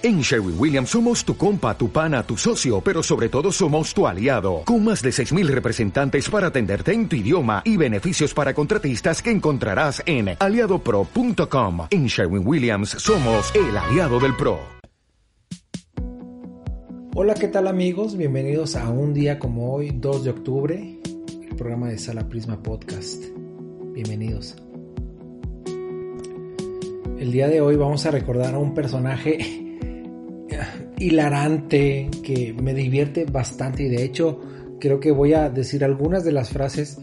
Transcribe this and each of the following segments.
En Sherwin Williams somos tu compa, tu pana, tu socio, pero sobre todo somos tu aliado, con más de 6.000 representantes para atenderte en tu idioma y beneficios para contratistas que encontrarás en aliadopro.com. En Sherwin Williams somos el aliado del PRO. Hola, ¿qué tal amigos? Bienvenidos a un día como hoy, 2 de octubre, el programa de Sala Prisma Podcast. Bienvenidos. El día de hoy vamos a recordar a un personaje hilarante que me divierte bastante y de hecho creo que voy a decir algunas de las frases,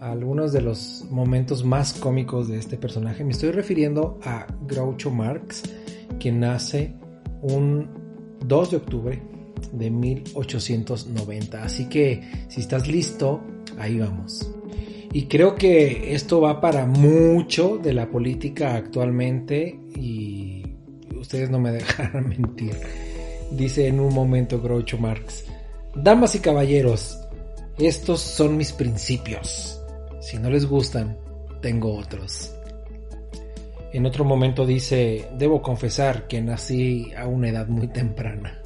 algunos de los momentos más cómicos de este personaje. Me estoy refiriendo a Groucho Marx, quien nace un 2 de octubre de 1890. Así que si estás listo, ahí vamos. Y creo que esto va para mucho de la política actualmente y ustedes no me dejarán mentir dice en un momento Groucho Marx. Damas y caballeros, estos son mis principios. Si no les gustan, tengo otros. En otro momento dice, debo confesar que nací a una edad muy temprana.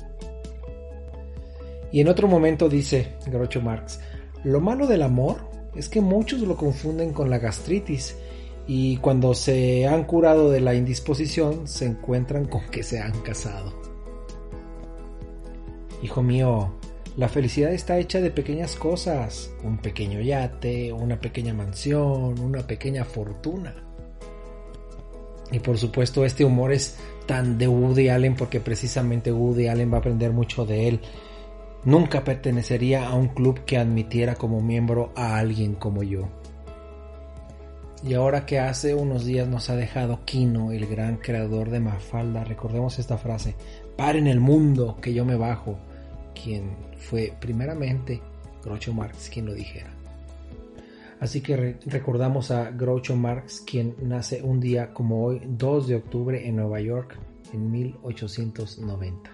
Y en otro momento dice Groucho Marx, lo malo del amor es que muchos lo confunden con la gastritis y cuando se han curado de la indisposición se encuentran con que se han casado. Hijo mío, la felicidad está hecha de pequeñas cosas, un pequeño yate, una pequeña mansión, una pequeña fortuna. Y por supuesto este humor es tan de Woody Allen porque precisamente Woody Allen va a aprender mucho de él. Nunca pertenecería a un club que admitiera como miembro a alguien como yo. Y ahora que hace unos días nos ha dejado Kino, el gran creador de Mafalda, recordemos esta frase, paren el mundo que yo me bajo, quien fue primeramente Groucho Marx quien lo dijera. Así que recordamos a Groucho Marx quien nace un día como hoy, 2 de octubre en Nueva York en 1890.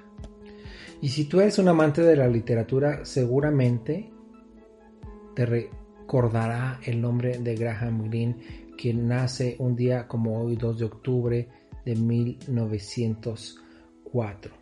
Y si tú eres un amante de la literatura, seguramente te recordará el nombre de Graham Greene, quien nace un día como hoy, 2 de octubre de 1904.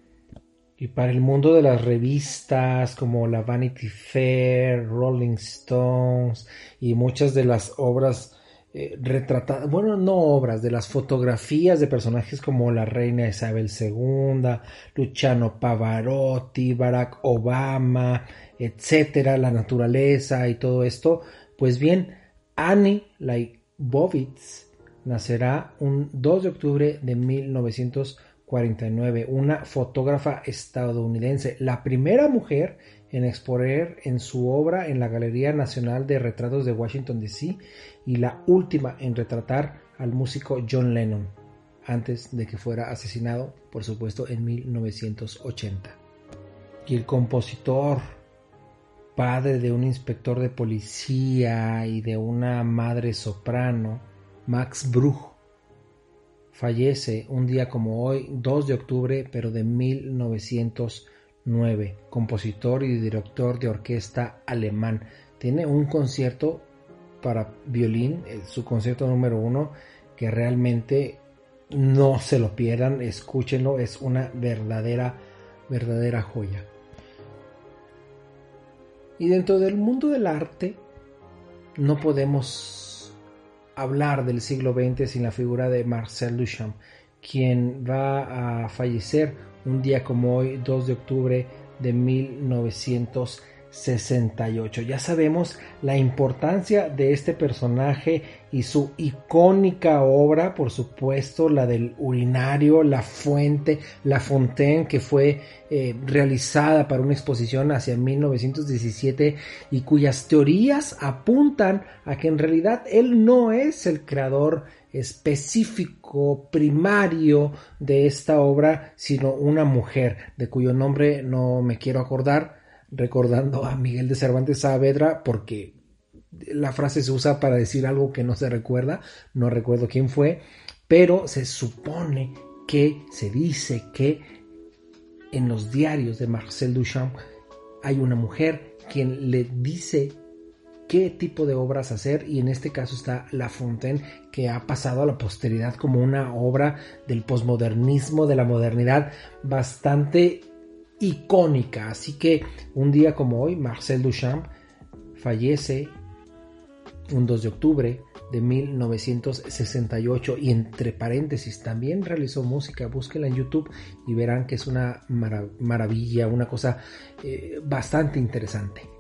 Y para el mundo de las revistas como la Vanity Fair, Rolling Stones y muchas de las obras eh, retratadas, bueno, no obras, de las fotografías de personajes como la reina Isabel II, Luciano Pavarotti, Barack Obama, etcétera, la naturaleza y todo esto, pues bien, Annie Leibovitz nacerá un 2 de octubre de 1900 49, una fotógrafa estadounidense, la primera mujer en exponer en su obra en la Galería Nacional de Retratos de Washington, D.C. y la última en retratar al músico John Lennon, antes de que fuera asesinado, por supuesto, en 1980. Y el compositor, padre de un inspector de policía y de una madre soprano, Max Bruch, Fallece un día como hoy, 2 de octubre, pero de 1909, compositor y director de orquesta alemán. Tiene un concierto para violín, eh, su concierto número uno, que realmente no se lo pierdan, escúchenlo, es una verdadera, verdadera joya. Y dentro del mundo del arte, no podemos hablar del siglo XX sin la figura de Marcel Duchamp, quien va a fallecer un día como hoy, 2 de octubre de 1900 68. Ya sabemos la importancia de este personaje y su icónica obra, por supuesto, la del urinario, la fuente, la fontaine, que fue eh, realizada para una exposición hacia 1917 y cuyas teorías apuntan a que en realidad él no es el creador específico, primario de esta obra, sino una mujer, de cuyo nombre no me quiero acordar, recordando a Miguel de Cervantes Saavedra porque la frase se usa para decir algo que no se recuerda, no recuerdo quién fue, pero se supone que se dice que en los diarios de Marcel Duchamp hay una mujer quien le dice qué tipo de obras hacer y en este caso está La Fontaine que ha pasado a la posteridad como una obra del posmodernismo, de la modernidad bastante icónica. Así que un día como hoy, Marcel Duchamp fallece un 2 de octubre de 1968 y entre paréntesis también realizó música, búsquela en YouTube y verán que es una maravilla, una cosa eh, bastante interesante.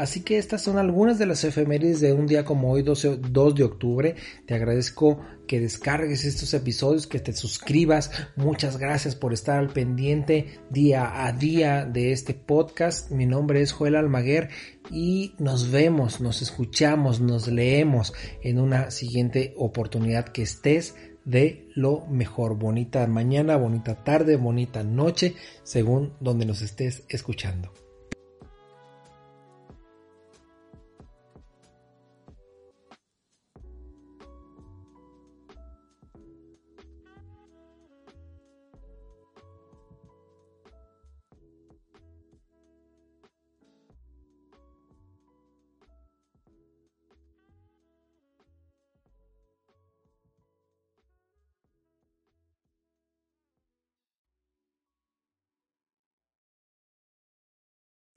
Así que estas son algunas de las efemérides de un día como hoy, 2 de octubre. Te agradezco que descargues estos episodios, que te suscribas. Muchas gracias por estar al pendiente día a día de este podcast. Mi nombre es Joel Almaguer y nos vemos, nos escuchamos, nos leemos en una siguiente oportunidad que estés de lo mejor. Bonita mañana, bonita tarde, bonita noche, según donde nos estés escuchando.